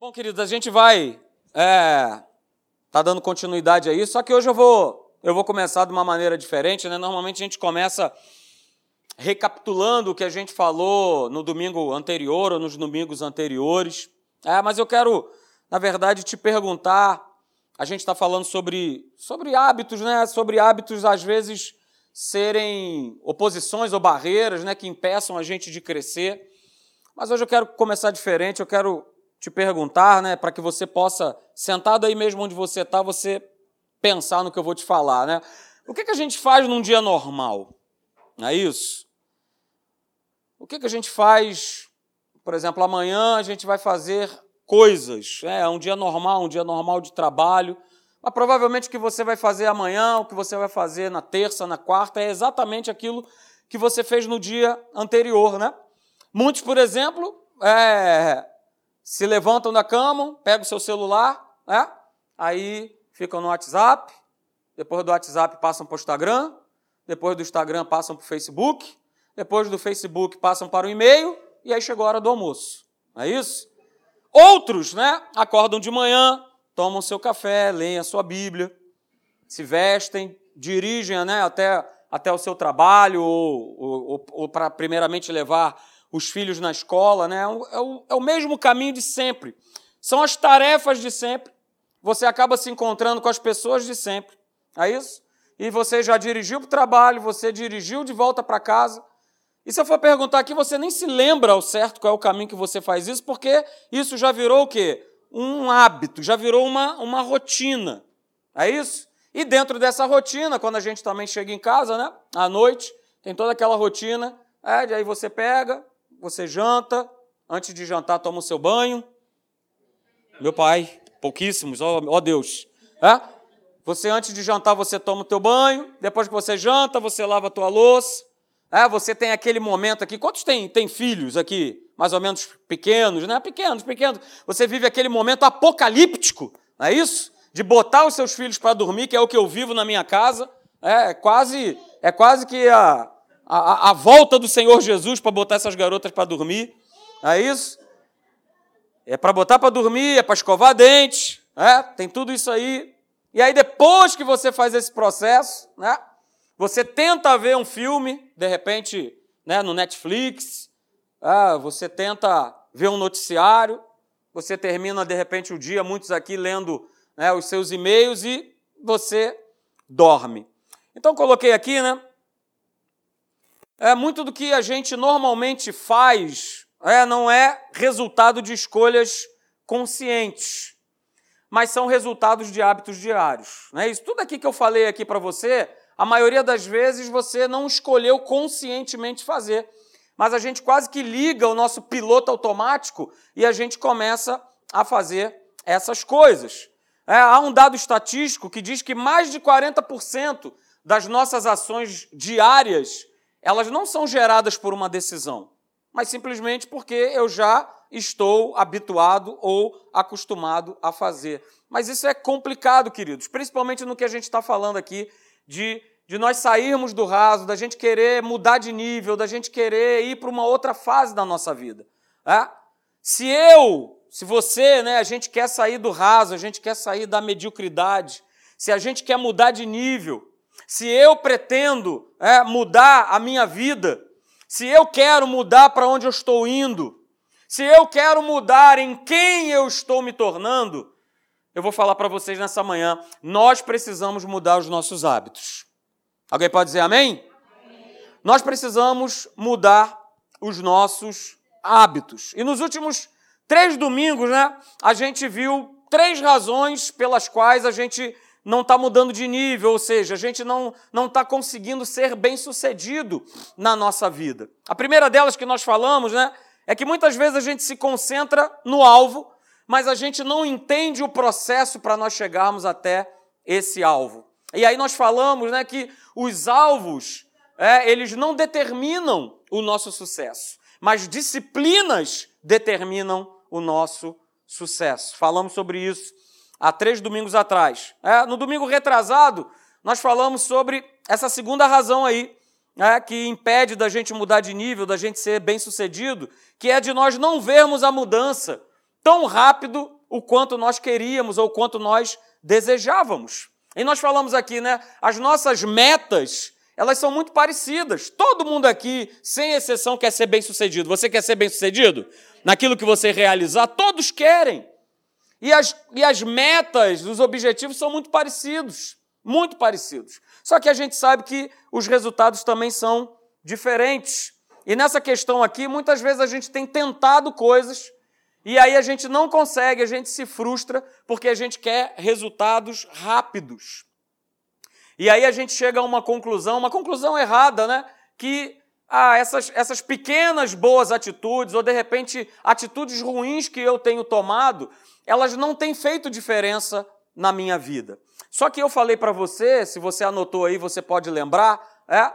Bom, queridos, a gente vai é, tá dando continuidade a isso, só que hoje eu vou eu vou começar de uma maneira diferente, né? Normalmente a gente começa recapitulando o que a gente falou no domingo anterior ou nos domingos anteriores. É, mas eu quero, na verdade, te perguntar. A gente está falando sobre, sobre hábitos, né? Sobre hábitos, às vezes, serem oposições ou barreiras né? que impeçam a gente de crescer. Mas hoje eu quero começar diferente, eu quero te perguntar, né, para que você possa, sentado aí mesmo onde você está, você pensar no que eu vou te falar, né? O que, que a gente faz num dia normal? Não é isso? O que, que a gente faz, por exemplo, amanhã a gente vai fazer coisas, né? é um dia normal, um dia normal de trabalho, mas provavelmente o que você vai fazer amanhã, o que você vai fazer na terça, na quarta, é exatamente aquilo que você fez no dia anterior, né? Muitos, por exemplo, é, se levantam da cama, pegam o seu celular, né? aí ficam no WhatsApp, depois do WhatsApp passam para o Instagram, depois do Instagram passam para o Facebook, depois do Facebook passam para o e-mail, e aí chegou a hora do almoço. Não é isso? Outros, né, acordam de manhã, tomam seu café, leem a sua Bíblia, se vestem, dirigem né, até, até o seu trabalho, ou, ou, ou para primeiramente levar os filhos na escola, né? É o, é o mesmo caminho de sempre. São as tarefas de sempre. Você acaba se encontrando com as pessoas de sempre. É isso? E você já dirigiu para o trabalho, você dirigiu de volta para casa. E se eu for perguntar aqui, você nem se lembra ao certo qual é o caminho que você faz isso, porque isso já virou o quê? Um hábito, já virou uma, uma rotina. É isso? E dentro dessa rotina, quando a gente também chega em casa, né? À noite, tem toda aquela rotina. É, aí você pega, você janta, antes de jantar toma o seu banho. Meu pai, pouquíssimos, ó, ó Deus. É? Você antes de jantar você toma o teu banho, depois que você janta, você lava a tua louça. É, você tem aquele momento aqui. Quantos tem, tem filhos aqui? Mais ou menos pequenos, né? Pequenos, pequenos. Você vive aquele momento apocalíptico, não é isso? De botar os seus filhos para dormir, que é o que eu vivo na minha casa. É quase, é quase que a, a, a volta do Senhor Jesus para botar essas garotas para dormir. É isso? É para botar para dormir, é para escovar dente, é? tem tudo isso aí. E aí, depois que você faz esse processo, né? você tenta ver um filme, de repente, né, no Netflix, é, você tenta ver um noticiário, você termina, de repente, o dia, muitos aqui lendo né, os seus e-mails e você dorme. Então, coloquei aqui, né? É, muito do que a gente normalmente faz é, não é resultado de escolhas conscientes, mas são resultados de hábitos diários. Né? Isso tudo aqui que eu falei aqui para você, a maioria das vezes você não escolheu conscientemente fazer, mas a gente quase que liga o nosso piloto automático e a gente começa a fazer essas coisas. É, há um dado estatístico que diz que mais de 40% das nossas ações diárias elas não são geradas por uma decisão, mas simplesmente porque eu já estou habituado ou acostumado a fazer. Mas isso é complicado, queridos, principalmente no que a gente está falando aqui de, de nós sairmos do raso, da gente querer mudar de nível, da gente querer ir para uma outra fase da nossa vida. É? Se eu, se você, né, a gente quer sair do raso, a gente quer sair da mediocridade, se a gente quer mudar de nível, se eu pretendo é, mudar a minha vida, se eu quero mudar para onde eu estou indo, se eu quero mudar em quem eu estou me tornando, eu vou falar para vocês nessa manhã, nós precisamos mudar os nossos hábitos. Alguém pode dizer amém? amém? Nós precisamos mudar os nossos hábitos. E nos últimos três domingos, né, a gente viu três razões pelas quais a gente não está mudando de nível, ou seja, a gente não está conseguindo ser bem sucedido na nossa vida. A primeira delas que nós falamos né, é que muitas vezes a gente se concentra no alvo, mas a gente não entende o processo para nós chegarmos até esse alvo. E aí nós falamos né, que os alvos, é, eles não determinam o nosso sucesso, mas disciplinas determinam o nosso sucesso. Falamos sobre isso há três domingos atrás. É, no domingo retrasado, nós falamos sobre essa segunda razão aí, é, que impede da gente mudar de nível, da gente ser bem sucedido, que é de nós não vermos a mudança tão rápido o quanto nós queríamos ou quanto nós desejávamos. E nós falamos aqui, né? As nossas metas, elas são muito parecidas. Todo mundo aqui, sem exceção, quer ser bem-sucedido. Você quer ser bem-sucedido? Naquilo que você realizar, todos querem. E as, e as metas, os objetivos são muito parecidos. Muito parecidos. Só que a gente sabe que os resultados também são diferentes. E nessa questão aqui, muitas vezes a gente tem tentado coisas e aí a gente não consegue, a gente se frustra porque a gente quer resultados rápidos. E aí a gente chega a uma conclusão, uma conclusão errada, né? Que ah, essas, essas pequenas boas atitudes, ou de repente atitudes ruins que eu tenho tomado, elas não têm feito diferença na minha vida. Só que eu falei para você, se você anotou aí, você pode lembrar, é,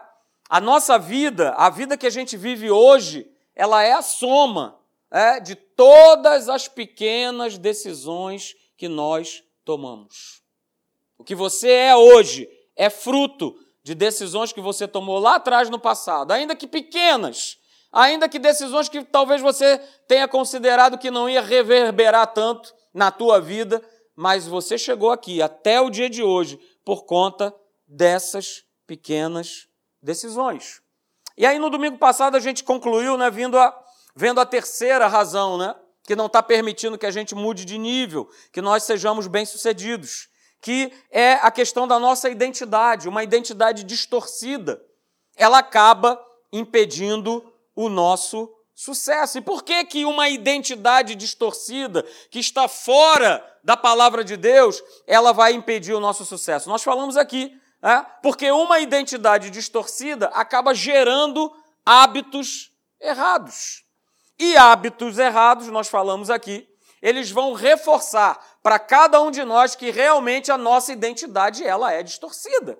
a nossa vida, a vida que a gente vive hoje, ela é a soma é, de todas as pequenas decisões que nós tomamos. O que você é hoje é fruto de decisões que você tomou lá atrás no passado, ainda que pequenas, ainda que decisões que talvez você tenha considerado que não ia reverberar tanto na tua vida, mas você chegou aqui até o dia de hoje por conta dessas pequenas decisões. E aí no domingo passado a gente concluiu, né, vindo a Vendo a terceira razão, né? Que não está permitindo que a gente mude de nível, que nós sejamos bem-sucedidos, que é a questão da nossa identidade, uma identidade distorcida. Ela acaba impedindo o nosso sucesso. E por que, que uma identidade distorcida, que está fora da palavra de Deus, ela vai impedir o nosso sucesso? Nós falamos aqui, né? porque uma identidade distorcida acaba gerando hábitos errados. E hábitos errados, nós falamos aqui, eles vão reforçar para cada um de nós que realmente a nossa identidade ela é distorcida.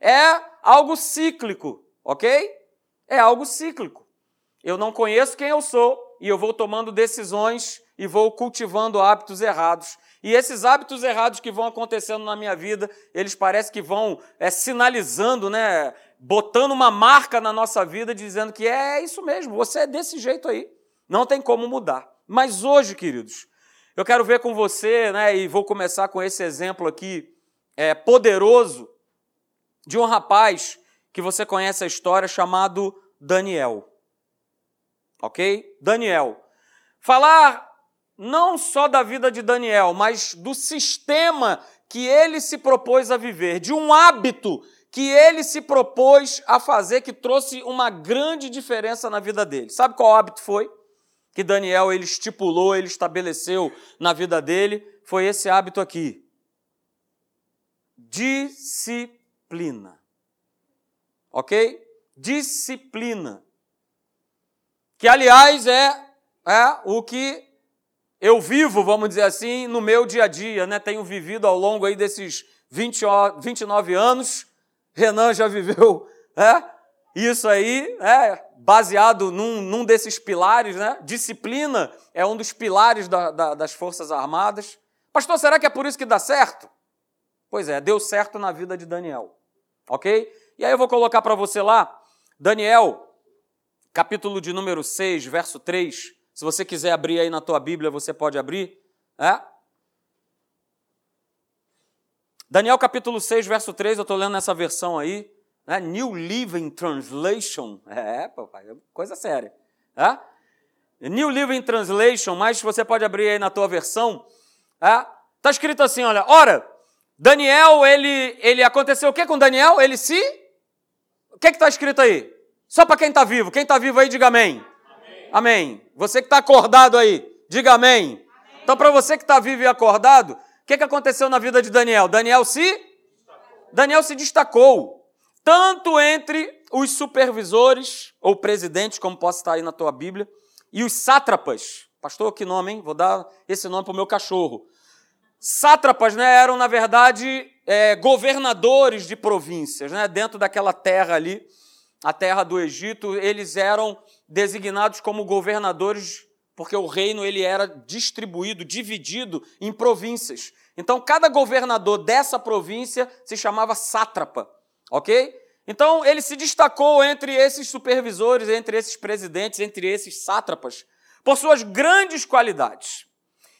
É algo cíclico, ok? É algo cíclico. Eu não conheço quem eu sou e eu vou tomando decisões e vou cultivando hábitos errados. E esses hábitos errados que vão acontecendo na minha vida, eles parecem que vão é, sinalizando, né, botando uma marca na nossa vida, dizendo que é isso mesmo, você é desse jeito aí. Não tem como mudar. Mas hoje, queridos, eu quero ver com você, né, e vou começar com esse exemplo aqui é, poderoso de um rapaz que você conhece a história chamado Daniel. Ok? Daniel. Falar não só da vida de Daniel, mas do sistema que ele se propôs a viver, de um hábito que ele se propôs a fazer que trouxe uma grande diferença na vida dele. Sabe qual hábito foi? Que Daniel ele estipulou, ele estabeleceu na vida dele, foi esse hábito aqui. Disciplina. OK? Disciplina. Que aliás é, é o que eu vivo, vamos dizer assim, no meu dia a dia, né? Tenho vivido ao longo aí desses 20, 29 anos. Renan já viveu, é? Isso aí, é, baseado num, num desses pilares, né? Disciplina é um dos pilares da, da, das Forças Armadas. Pastor, será que é por isso que dá certo? Pois é, deu certo na vida de Daniel. Ok? E aí eu vou colocar para você lá, Daniel, capítulo de número 6, verso 3. Se você quiser abrir aí na tua Bíblia, você pode abrir. É? Daniel capítulo 6, verso 3, eu estou lendo nessa versão aí. Né? New Living Translation. É, papai, é coisa séria. É? New Living Translation, mas você pode abrir aí na tua versão. Está é? escrito assim, olha, ora, Daniel, ele, ele aconteceu o que com Daniel? Ele se... O que está escrito aí? Só para quem está vivo. Quem está vivo aí, diga amém. Amém. amém. Você que está acordado aí, diga amém. amém. Então, para você que está vivo e acordado, o que, que aconteceu na vida de Daniel? Daniel se... Daniel se destacou tanto entre os supervisores ou presidentes, como possa estar aí na tua Bíblia, e os sátrapas. Pastor, que nome, hein? Vou dar esse nome para o meu cachorro. Sátrapas né, eram, na verdade, é, governadores de províncias, né, dentro daquela terra ali, a terra do Egito, eles eram designados como governadores, porque o reino ele era distribuído, dividido em províncias. Então, cada governador dessa província se chamava sátrapa. Ok? Então, ele se destacou entre esses supervisores, entre esses presidentes, entre esses sátrapas, por suas grandes qualidades.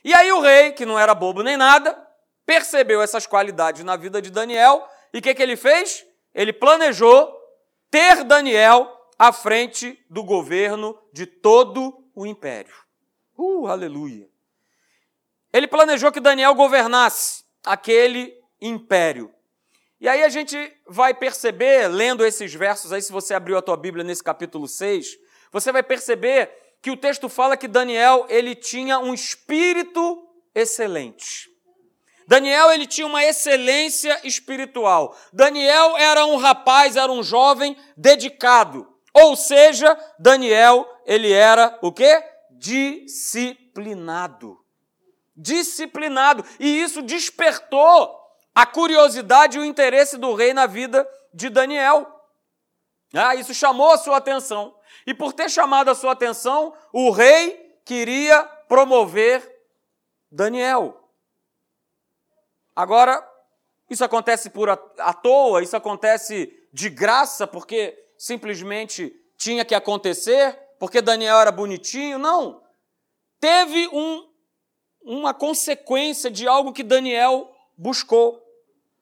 E aí o rei, que não era bobo nem nada, percebeu essas qualidades na vida de Daniel e o que, que ele fez? Ele planejou ter Daniel à frente do governo de todo o império. Uh, aleluia! Ele planejou que Daniel governasse aquele império. E aí a gente vai perceber, lendo esses versos aí, se você abriu a tua Bíblia nesse capítulo 6, você vai perceber que o texto fala que Daniel, ele tinha um espírito excelente. Daniel, ele tinha uma excelência espiritual. Daniel era um rapaz, era um jovem dedicado. Ou seja, Daniel, ele era o quê? Disciplinado. Disciplinado. E isso despertou a curiosidade e o interesse do rei na vida de Daniel. Ah, isso chamou a sua atenção. E por ter chamado a sua atenção, o rei queria promover Daniel. Agora, isso acontece por à toa, isso acontece de graça, porque simplesmente tinha que acontecer, porque Daniel era bonitinho. Não. Teve um, uma consequência de algo que Daniel buscou.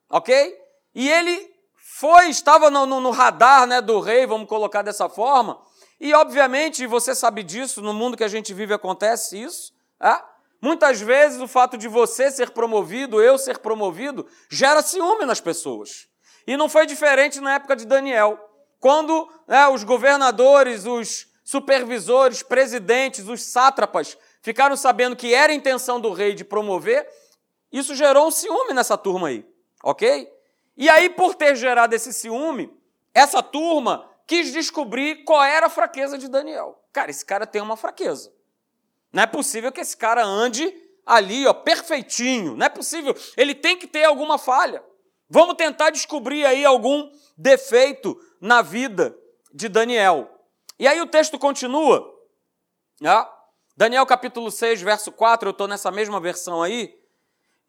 Ok? E ele foi, estava no, no, no radar né, do rei, vamos colocar dessa forma. E, obviamente, você sabe disso, no mundo que a gente vive acontece isso. É? Muitas vezes o fato de você ser promovido, eu ser promovido, gera ciúme nas pessoas. E não foi diferente na época de Daniel. Quando né, os governadores, os supervisores, presidentes, os sátrapas ficaram sabendo que era a intenção do rei de promover, isso gerou um ciúme nessa turma aí, ok? E aí, por ter gerado esse ciúme, essa turma quis descobrir qual era a fraqueza de Daniel. Cara, esse cara tem uma fraqueza. Não é possível que esse cara ande ali, ó, perfeitinho. Não é possível. Ele tem que ter alguma falha. Vamos tentar descobrir aí algum defeito na vida de Daniel. E aí o texto continua. Né? Daniel capítulo 6, verso 4, eu estou nessa mesma versão aí.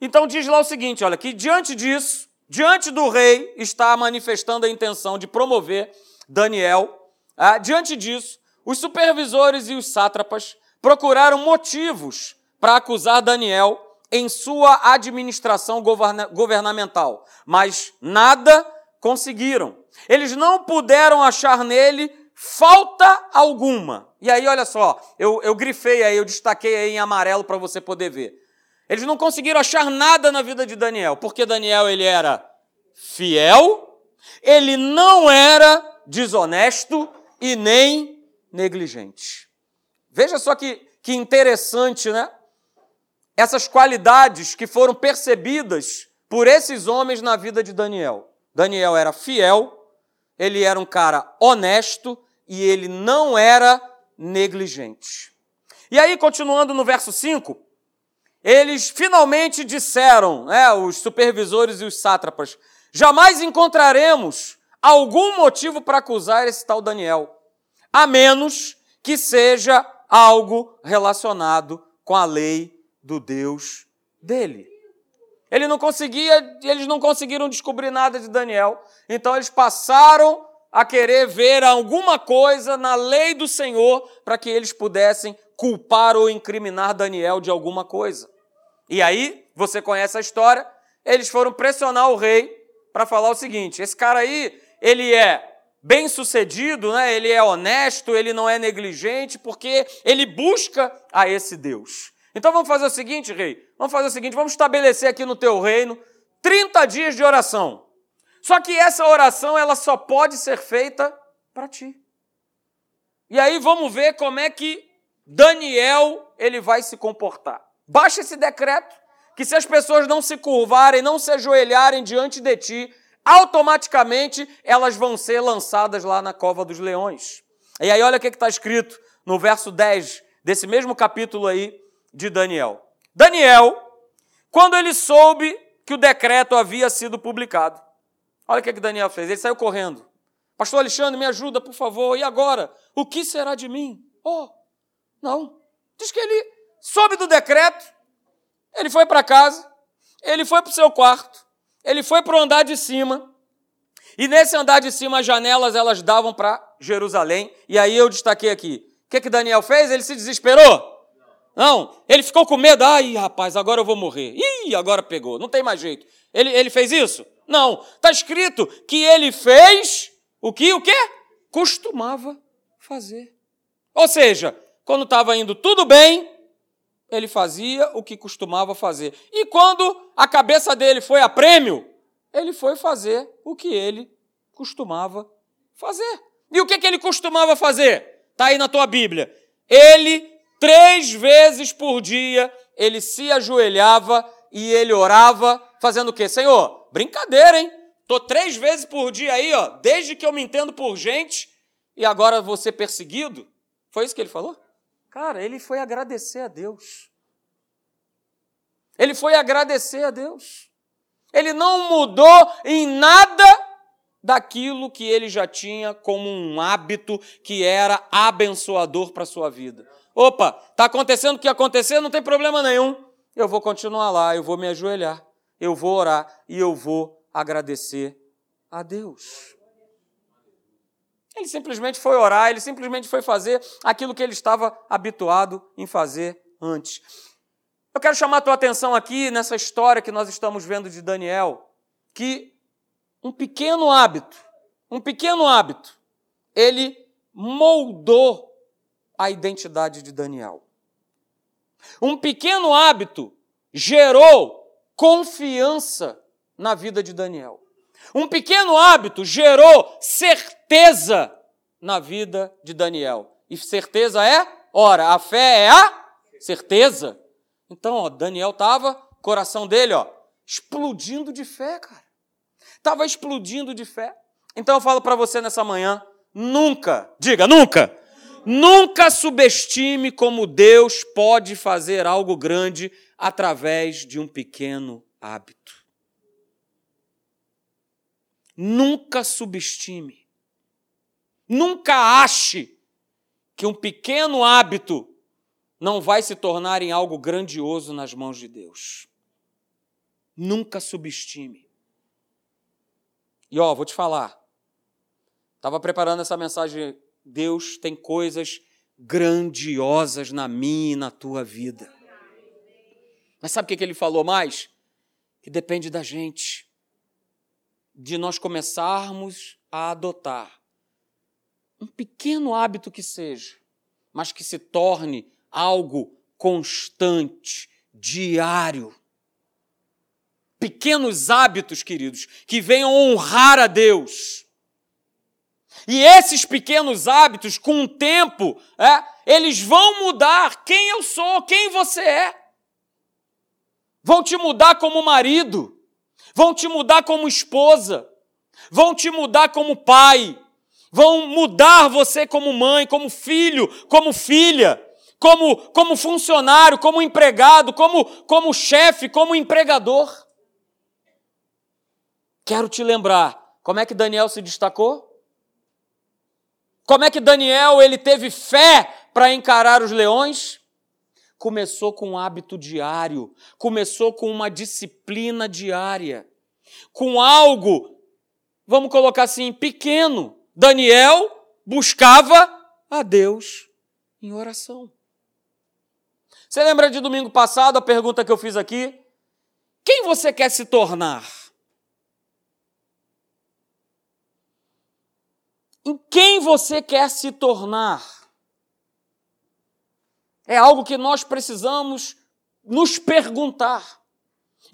Então diz lá o seguinte: olha, que diante disso, diante do rei, está manifestando a intenção de promover Daniel. Ah, diante disso, os supervisores e os sátrapas procuraram motivos para acusar Daniel em sua administração governamental, mas nada conseguiram. Eles não puderam achar nele falta alguma. E aí, olha só, eu, eu grifei aí, eu destaquei aí em amarelo para você poder ver. Eles não conseguiram achar nada na vida de Daniel, porque Daniel ele era fiel, ele não era desonesto e nem negligente. Veja só que, que interessante, né? Essas qualidades que foram percebidas por esses homens na vida de Daniel. Daniel era fiel, ele era um cara honesto e ele não era negligente. E aí, continuando no verso 5, eles finalmente disseram, né, os supervisores e os sátrapas, jamais encontraremos algum motivo para acusar esse tal Daniel, a menos que seja algo relacionado com a lei do Deus dele. Ele não conseguia, eles não conseguiram descobrir nada de Daniel, então eles passaram a querer ver alguma coisa na lei do Senhor para que eles pudessem culpar ou incriminar Daniel de alguma coisa. E aí, você conhece a história, eles foram pressionar o rei para falar o seguinte: esse cara aí, ele é bem sucedido, né? ele é honesto, ele não é negligente, porque ele busca a esse Deus. Então vamos fazer o seguinte, rei, vamos fazer o seguinte, vamos estabelecer aqui no teu reino 30 dias de oração. Só que essa oração ela só pode ser feita para ti. E aí vamos ver como é que Daniel ele vai se comportar. Baixa esse decreto que se as pessoas não se curvarem, não se ajoelharem diante de ti, automaticamente elas vão ser lançadas lá na cova dos leões. E aí olha o que está escrito no verso 10 desse mesmo capítulo aí de Daniel. Daniel, quando ele soube que o decreto havia sido publicado, olha o que, que Daniel fez, ele saiu correndo. Pastor Alexandre, me ajuda, por favor. E agora? O que será de mim? Oh, não. Diz que ele soube do decreto, ele foi para casa, ele foi para o seu quarto, ele foi para o andar de cima, e nesse andar de cima as janelas elas davam para Jerusalém, e aí eu destaquei aqui. O que, que Daniel fez? Ele se desesperou? Não, ele ficou com medo. Ai, rapaz, agora eu vou morrer. Ih, agora pegou, não tem mais jeito. Ele, ele fez isso? Não. Está escrito que ele fez o que? O quê? Costumava fazer. Ou seja, quando estava indo tudo bem, ele fazia o que costumava fazer. E quando a cabeça dele foi a prêmio, ele foi fazer o que ele costumava fazer. E o que, que ele costumava fazer? Está aí na tua Bíblia. Ele, três vezes por dia, ele se ajoelhava e ele orava, fazendo o quê? Senhor, brincadeira, hein? Tô três vezes por dia aí, ó, desde que eu me entendo por gente, e agora vou ser perseguido? Foi isso que ele falou? Cara, ele foi agradecer a Deus. Ele foi agradecer a Deus. Ele não mudou em nada daquilo que ele já tinha como um hábito que era abençoador para a sua vida. Opa, está acontecendo o que acontecer, não tem problema nenhum. Eu vou continuar lá, eu vou me ajoelhar, eu vou orar e eu vou agradecer a Deus. Ele simplesmente foi orar, ele simplesmente foi fazer aquilo que ele estava habituado em fazer antes. Eu quero chamar a tua atenção aqui nessa história que nós estamos vendo de Daniel, que um pequeno hábito, um pequeno hábito, ele moldou a identidade de Daniel. Um pequeno hábito gerou confiança na vida de Daniel. Um pequeno hábito gerou certeza na vida de Daniel. E certeza é? Ora, a fé é a certeza. Então, ó, Daniel estava, coração dele, ó, explodindo de fé, cara. Estava explodindo de fé. Então eu falo para você nessa manhã, nunca, diga, nunca, nunca subestime como Deus pode fazer algo grande através de um pequeno hábito. Nunca subestime. Nunca ache que um pequeno hábito não vai se tornar em algo grandioso nas mãos de Deus. Nunca subestime. E ó, vou te falar. Estava preparando essa mensagem. Deus tem coisas grandiosas na minha e na tua vida. Mas sabe o que ele falou mais? Que depende da gente de nós começarmos a adotar um pequeno hábito que seja, mas que se torne algo constante, diário. Pequenos hábitos, queridos, que venham honrar a Deus. E esses pequenos hábitos, com o tempo, é, eles vão mudar quem eu sou, quem você é. Vão te mudar como marido, vão te mudar como esposa, vão te mudar como pai, vão mudar você como mãe, como filho, como filha, como, como funcionário, como empregado, como, como chefe, como empregador. Quero te lembrar, como é que Daniel se destacou? Como é que Daniel ele teve fé para encarar os leões? Começou com um hábito diário, começou com uma disciplina diária, com algo, vamos colocar assim, pequeno. Daniel buscava a Deus em oração. Você lembra de domingo passado a pergunta que eu fiz aqui? Quem você quer se tornar? Em quem você quer se tornar? É algo que nós precisamos nos perguntar.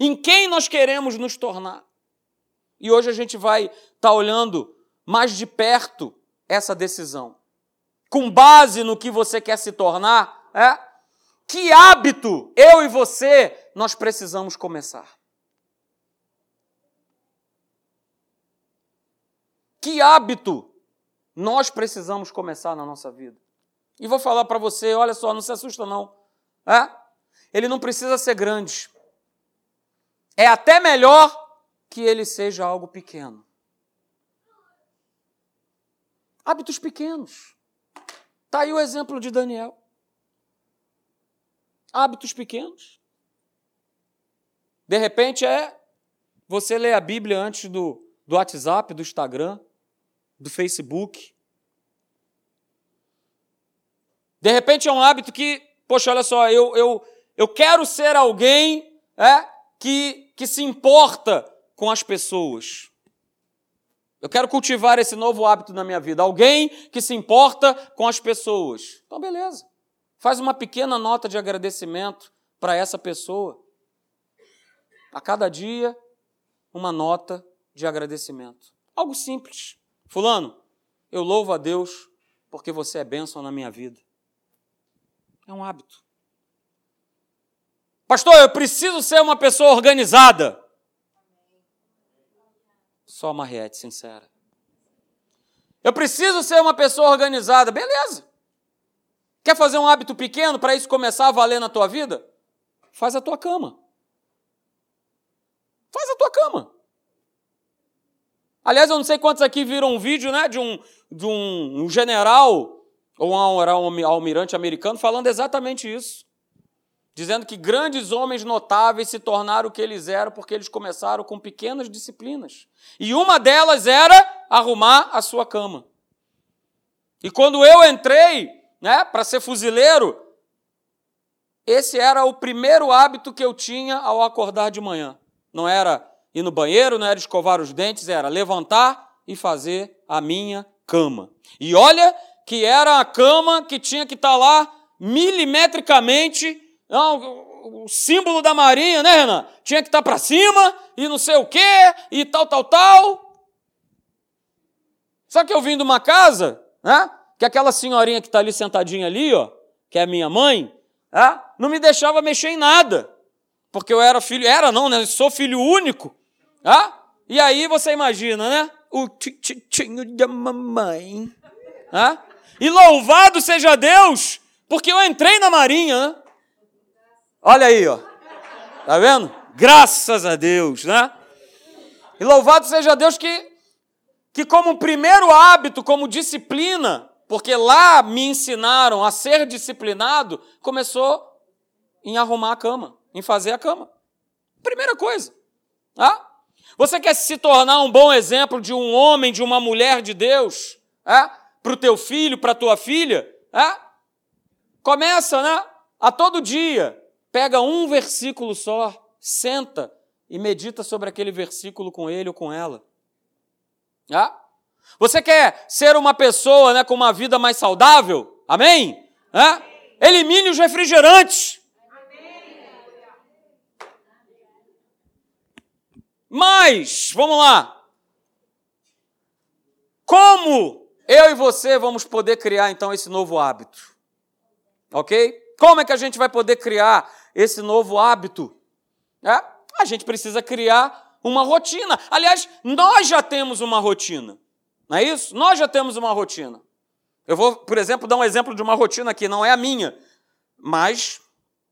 Em quem nós queremos nos tornar? E hoje a gente vai estar tá olhando mais de perto essa decisão. Com base no que você quer se tornar, é? Que hábito eu e você nós precisamos começar? Que hábito nós precisamos começar na nossa vida? E vou falar para você, olha só, não se assusta não. É? Ele não precisa ser grande. É até melhor que ele seja algo pequeno. Hábitos pequenos. Está aí o exemplo de Daniel. Hábitos pequenos. De repente é você ler a Bíblia antes do, do WhatsApp, do Instagram, do Facebook. De repente é um hábito que Poxa, olha só, eu, eu, eu quero ser alguém é, que, que se importa com as pessoas. Eu quero cultivar esse novo hábito na minha vida. Alguém que se importa com as pessoas. Então, beleza. Faz uma pequena nota de agradecimento para essa pessoa. A cada dia, uma nota de agradecimento. Algo simples. Fulano, eu louvo a Deus porque você é bênção na minha vida. É um hábito. Pastor, eu preciso ser uma pessoa organizada. Só uma rete sincera. Eu preciso ser uma pessoa organizada. Beleza. Quer fazer um hábito pequeno para isso começar a valer na tua vida? Faz a tua cama. Faz a tua cama. Aliás, eu não sei quantos aqui viram um vídeo né, de, um, de um general ou um almirante americano falando exatamente isso. Dizendo que grandes homens notáveis se tornaram o que eles eram porque eles começaram com pequenas disciplinas. E uma delas era arrumar a sua cama. E quando eu entrei né, para ser fuzileiro, esse era o primeiro hábito que eu tinha ao acordar de manhã. Não era ir no banheiro, não era escovar os dentes, era levantar e fazer a minha cama. E olha que era a cama que tinha que estar tá lá milimetricamente, não, o símbolo da Marinha, né, Renan? Tinha que estar tá para cima e não sei o quê, e tal, tal, tal. Só que eu vim de uma casa, né? Que aquela senhorinha que está ali sentadinha ali, ó, que é minha mãe, né, não me deixava mexer em nada. Porque eu era filho, era não, né? Eu sou filho único. Ah? E aí você imagina, né? O titinho da mamãe. Ah? E louvado seja Deus, porque eu entrei na marinha, né? Olha aí, ó. Tá vendo? Graças a Deus, né? E louvado seja Deus que, que como primeiro hábito, como disciplina, porque lá me ensinaram a ser disciplinado, começou em arrumar a cama, em fazer a cama. Primeira coisa. Ah? Você quer se tornar um bom exemplo de um homem, de uma mulher de Deus? É? Para o teu filho, para a tua filha? É? Começa, né? A todo dia. Pega um versículo só, senta e medita sobre aquele versículo com ele ou com ela. É? Você quer ser uma pessoa né, com uma vida mais saudável? Amém? É? Elimine os refrigerantes. Mas, vamos lá. Como eu e você vamos poder criar então esse novo hábito? Ok? Como é que a gente vai poder criar esse novo hábito? É? A gente precisa criar uma rotina. Aliás, nós já temos uma rotina. Não é isso? Nós já temos uma rotina. Eu vou, por exemplo, dar um exemplo de uma rotina aqui, não é a minha, mas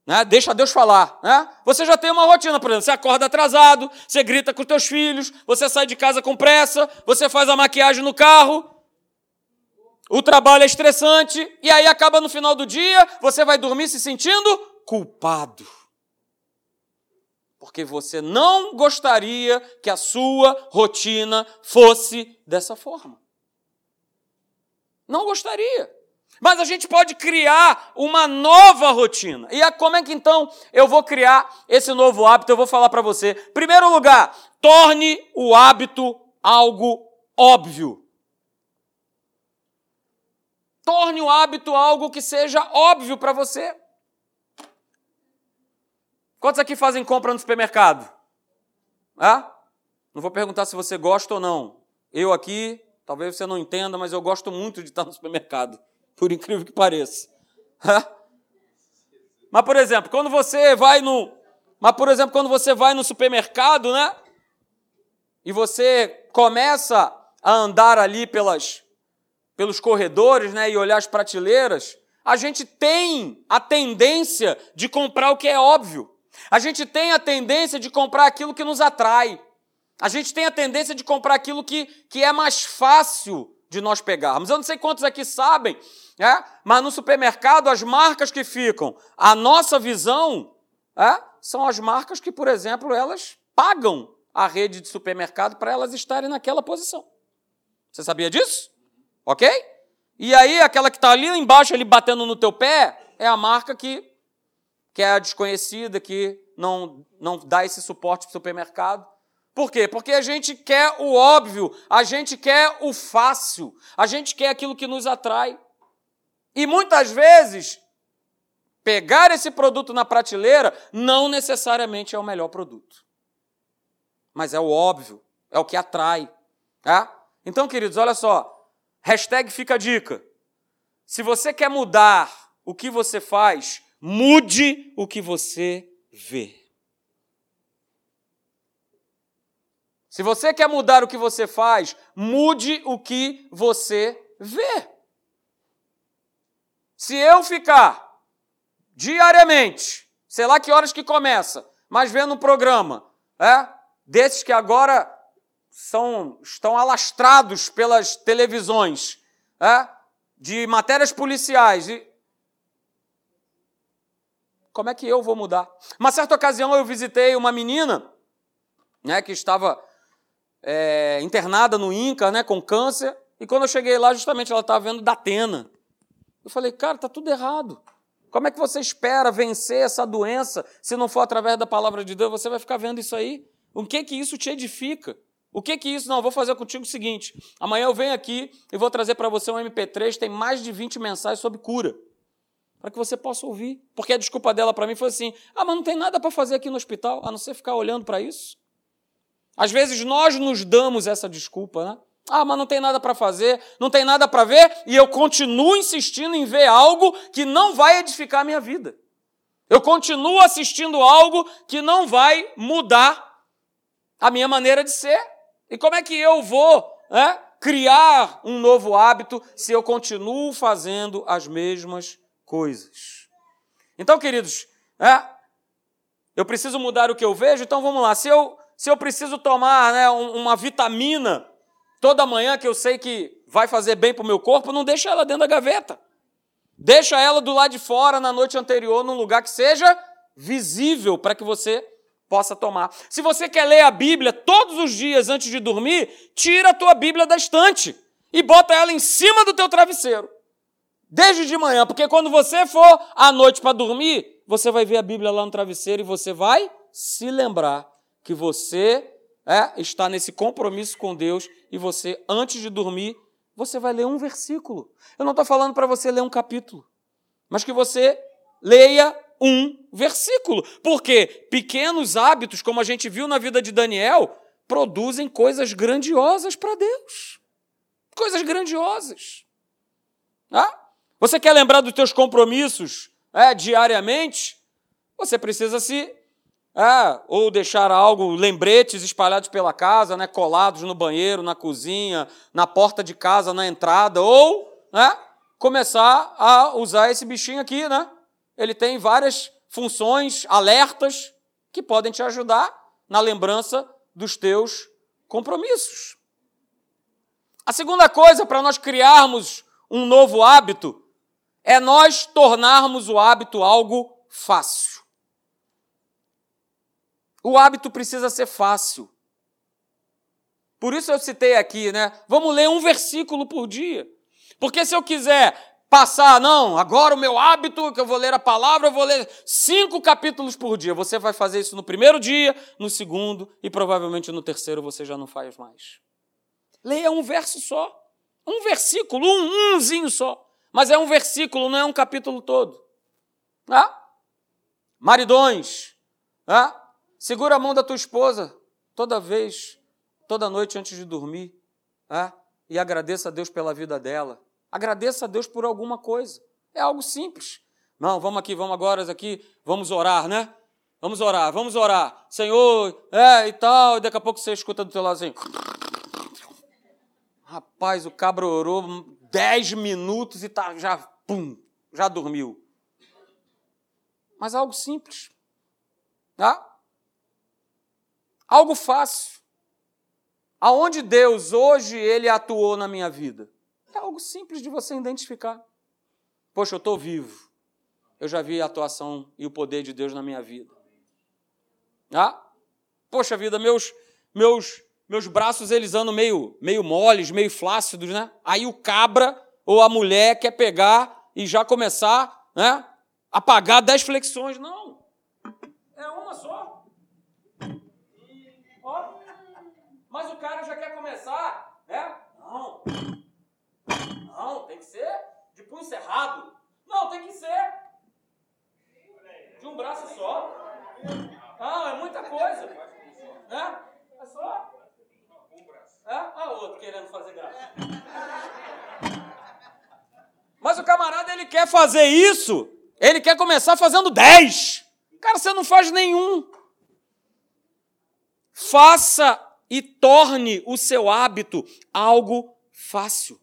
né? Deixa Deus falar. Né? Você já tem uma rotina, por exemplo, você acorda atrasado, você grita com os teus filhos, você sai de casa com pressa, você faz a maquiagem no carro, o trabalho é estressante, e aí acaba no final do dia, você vai dormir se sentindo culpado. Porque você não gostaria que a sua rotina fosse dessa forma. Não gostaria. Mas a gente pode criar uma nova rotina. E como é que então eu vou criar esse novo hábito? Eu vou falar para você. Primeiro lugar, torne o hábito algo óbvio. Torne o hábito algo que seja óbvio para você. Quantos aqui fazem compra no supermercado? Ah? Não vou perguntar se você gosta ou não. Eu aqui, talvez você não entenda, mas eu gosto muito de estar no supermercado por incrível que pareça. Mas, por exemplo, quando você vai no. Mas, por exemplo, quando você vai no supermercado, né? E você começa a andar ali pelas, pelos corredores, né? E olhar as prateleiras, a gente tem a tendência de comprar o que é óbvio. A gente tem a tendência de comprar aquilo que nos atrai. A gente tem a tendência de comprar aquilo que, que é mais fácil de nós pegarmos. Eu não sei quantos aqui sabem, é? Mas no supermercado, as marcas que ficam a nossa visão é? são as marcas que, por exemplo, elas pagam a rede de supermercado para elas estarem naquela posição. Você sabia disso? Ok? E aí, aquela que está ali embaixo, ali batendo no teu pé, é a marca que, que é a desconhecida, que não, não dá esse suporte para o supermercado. Por quê? Porque a gente quer o óbvio, a gente quer o fácil, a gente quer aquilo que nos atrai. E muitas vezes, pegar esse produto na prateleira não necessariamente é o melhor produto. Mas é o óbvio, é o que atrai. Tá? Então, queridos, olha só. Hashtag fica a dica. Se você quer mudar o que você faz, mude o que você vê. Se você quer mudar o que você faz, mude o que você vê. Se eu ficar diariamente, sei lá que horas que começa, mas vendo um programa, é, desses que agora são, estão alastrados pelas televisões, é, de matérias policiais. E... Como é que eu vou mudar? Uma certa ocasião eu visitei uma menina né, que estava é, internada no INCA, né, com câncer, e quando eu cheguei lá, justamente ela estava vendo Datena. Eu falei, cara, está tudo errado. Como é que você espera vencer essa doença se não for através da palavra de Deus? Você vai ficar vendo isso aí? O que que isso te edifica? O que que isso? Não, eu vou fazer contigo o seguinte: amanhã eu venho aqui e vou trazer para você um MP3, tem mais de 20 mensagens sobre cura. Para que você possa ouvir. Porque a desculpa dela para mim foi assim: ah, mas não tem nada para fazer aqui no hospital, a não ser ficar olhando para isso. Às vezes nós nos damos essa desculpa, né? Ah, mas não tem nada para fazer, não tem nada para ver, e eu continuo insistindo em ver algo que não vai edificar a minha vida. Eu continuo assistindo algo que não vai mudar a minha maneira de ser. E como é que eu vou é, criar um novo hábito se eu continuo fazendo as mesmas coisas? Então, queridos, é, eu preciso mudar o que eu vejo, então vamos lá. Se eu se eu preciso tomar né, uma vitamina toda manhã que eu sei que vai fazer bem para o meu corpo, não deixa ela dentro da gaveta. Deixa ela do lado de fora na noite anterior, num lugar que seja visível para que você possa tomar. Se você quer ler a Bíblia todos os dias antes de dormir, tira a tua Bíblia da estante e bota ela em cima do teu travesseiro. Desde de manhã, porque quando você for à noite para dormir, você vai ver a Bíblia lá no travesseiro e você vai se lembrar que você é, está nesse compromisso com Deus e você, antes de dormir, você vai ler um versículo. Eu não estou falando para você ler um capítulo, mas que você leia um versículo. Porque pequenos hábitos, como a gente viu na vida de Daniel, produzem coisas grandiosas para Deus. Coisas grandiosas. Ah? Você quer lembrar dos teus compromissos é, diariamente? Você precisa se é, ou deixar algo, lembretes espalhados pela casa, né, colados no banheiro, na cozinha, na porta de casa, na entrada, ou né, começar a usar esse bichinho aqui, né? Ele tem várias funções, alertas, que podem te ajudar na lembrança dos teus compromissos. A segunda coisa para nós criarmos um novo hábito é nós tornarmos o hábito algo fácil. O hábito precisa ser fácil. Por isso eu citei aqui, né? Vamos ler um versículo por dia. Porque se eu quiser passar, não, agora o meu hábito, que eu vou ler a palavra, eu vou ler cinco capítulos por dia. Você vai fazer isso no primeiro dia, no segundo e provavelmente no terceiro você já não faz mais. Leia um verso só. Um versículo, um umzinho só. Mas é um versículo, não é um capítulo todo. Maridões. Segura a mão da tua esposa toda vez, toda noite antes de dormir, e agradeça a Deus pela vida dela. Agradeça a Deus por alguma coisa. É algo simples. Não, vamos aqui, vamos agora aqui, vamos orar, né? Vamos orar, vamos orar. Senhor, é e tal, e daqui a pouco você escuta do teu lado assim. Rapaz, o cabra orou dez minutos e tá, já, pum, já dormiu. Mas algo simples. Tá? Algo fácil. Aonde Deus hoje ele atuou na minha vida? É algo simples de você identificar. Poxa, eu estou vivo. Eu já vi a atuação e o poder de Deus na minha vida. Ah? Poxa vida, meus meus meus braços eles andam meio meio moles, meio flácidos, né? Aí o cabra ou a mulher quer pegar e já começar, né? apagar dez flexões, não. É uma só. Ó. Mas o cara já quer começar, né? Não. Não, tem que ser de punho cerrado. Não, tem que ser de um braço só. Não, é muita coisa. Né? É só. É? Ah, outro querendo fazer graça. Mas o camarada, ele quer fazer isso, ele quer começar fazendo 10. Cara, você não faz nenhum. Faça e torne o seu hábito algo fácil.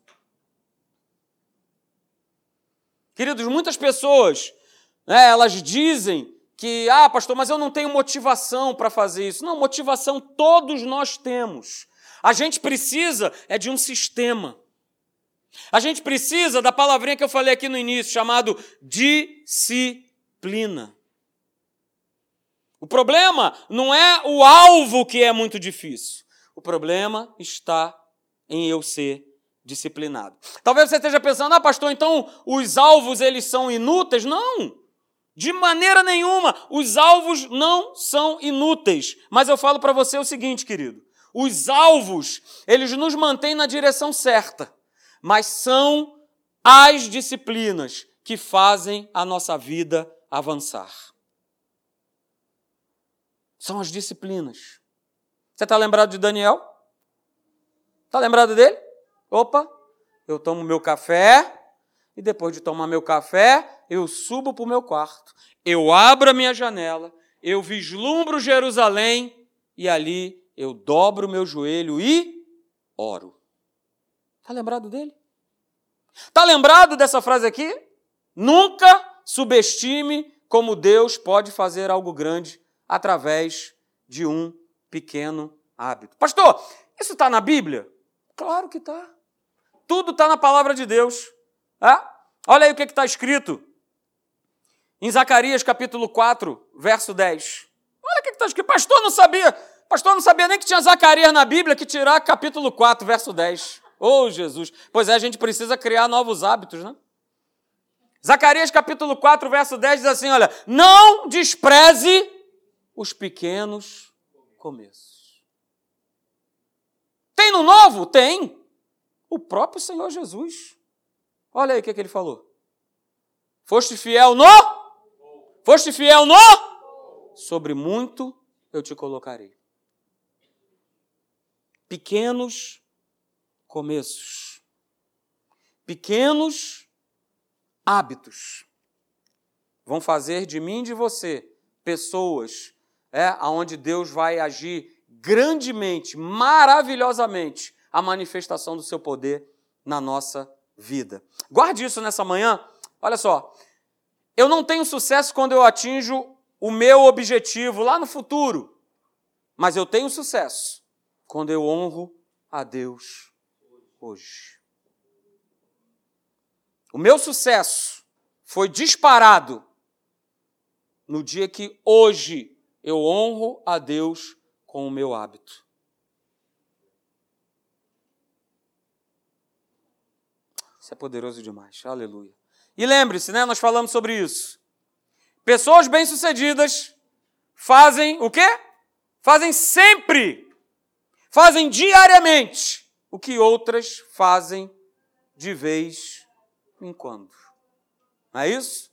Queridos, muitas pessoas, né, elas dizem que, ah, pastor, mas eu não tenho motivação para fazer isso. Não, motivação todos nós temos. A gente precisa é de um sistema. A gente precisa da palavrinha que eu falei aqui no início, chamado disciplina. O problema não é o alvo que é muito difícil. O problema está em eu ser disciplinado. Talvez você esteja pensando, ah, pastor, então os alvos eles são inúteis? Não! De maneira nenhuma, os alvos não são inúteis. Mas eu falo para você o seguinte, querido: os alvos, eles nos mantêm na direção certa, mas são as disciplinas que fazem a nossa vida avançar. São as disciplinas. Você está lembrado de Daniel? Está lembrado dele? Opa, eu tomo meu café e depois de tomar meu café, eu subo para o meu quarto. Eu abro a minha janela, eu vislumbro Jerusalém e ali eu dobro meu joelho e oro. Está lembrado dele? Está lembrado dessa frase aqui? Nunca subestime como Deus pode fazer algo grande através de um pequeno hábito. Pastor, isso está na Bíblia? Claro que está. Tudo está na palavra de Deus. É? Olha aí o que está escrito em Zacarias capítulo 4, verso 10. Olha o que está escrito. Pastor, não sabia. Pastor, não sabia nem que tinha Zacarias na Bíblia, que tirar capítulo 4, verso 10. Oh, Jesus. Pois é, a gente precisa criar novos hábitos, né? Zacarias capítulo 4, verso 10 diz assim: olha, não despreze os pequenos começos. Tem no novo? Tem. O próprio Senhor Jesus. Olha aí o que, que ele falou. Foste fiel no? Foste fiel no? Sobre muito eu te colocarei pequenos começos, pequenos hábitos vão fazer de mim e de você pessoas é, aonde Deus vai agir grandemente, maravilhosamente a manifestação do seu poder na nossa vida. Guarde isso nessa manhã. Olha só, eu não tenho sucesso quando eu atinjo o meu objetivo lá no futuro, mas eu tenho sucesso quando eu honro a Deus hoje. O meu sucesso foi disparado no dia que hoje eu honro a Deus com o meu hábito. Isso é poderoso demais. Aleluia. E lembre-se, né? Nós falamos sobre isso. Pessoas bem-sucedidas fazem o quê? Fazem sempre fazem diariamente o que outras fazem de vez em quando. Não é isso?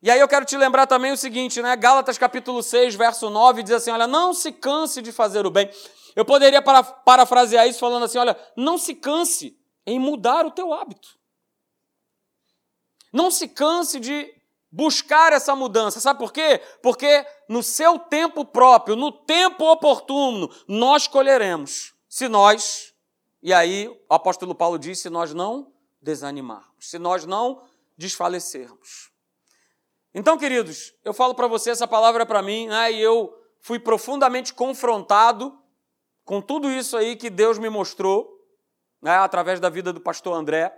E aí eu quero te lembrar também o seguinte, né? Gálatas capítulo 6, verso 9, diz assim: olha, não se canse de fazer o bem. Eu poderia para, parafrasear isso falando assim: olha, não se canse em mudar o teu hábito. Não se canse de buscar essa mudança. Sabe por quê? Porque no seu tempo próprio, no tempo oportuno, nós colheremos. Se nós, e aí o apóstolo Paulo diz, se nós não desanimarmos, se nós não desfalecermos. Então, queridos, eu falo para você essa palavra para mim, né, e eu fui profundamente confrontado com tudo isso aí que Deus me mostrou, né, através da vida do pastor André,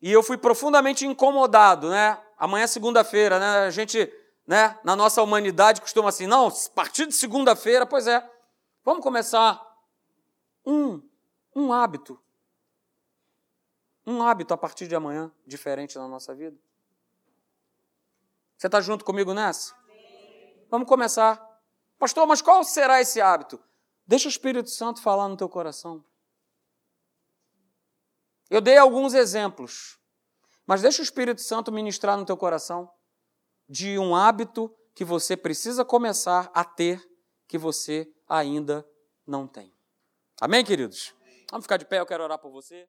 e eu fui profundamente incomodado, né, amanhã é segunda-feira, né? A gente, né, na nossa humanidade costuma assim, não, a partir de segunda-feira, pois é. Vamos começar um um hábito. Um hábito a partir de amanhã diferente na nossa vida. Você está junto comigo nessa? Vamos começar. Pastor, mas qual será esse hábito? Deixa o Espírito Santo falar no teu coração. Eu dei alguns exemplos, mas deixa o Espírito Santo ministrar no teu coração de um hábito que você precisa começar a ter que você ainda não tem. Amém, queridos? Vamos ficar de pé, eu quero orar por você.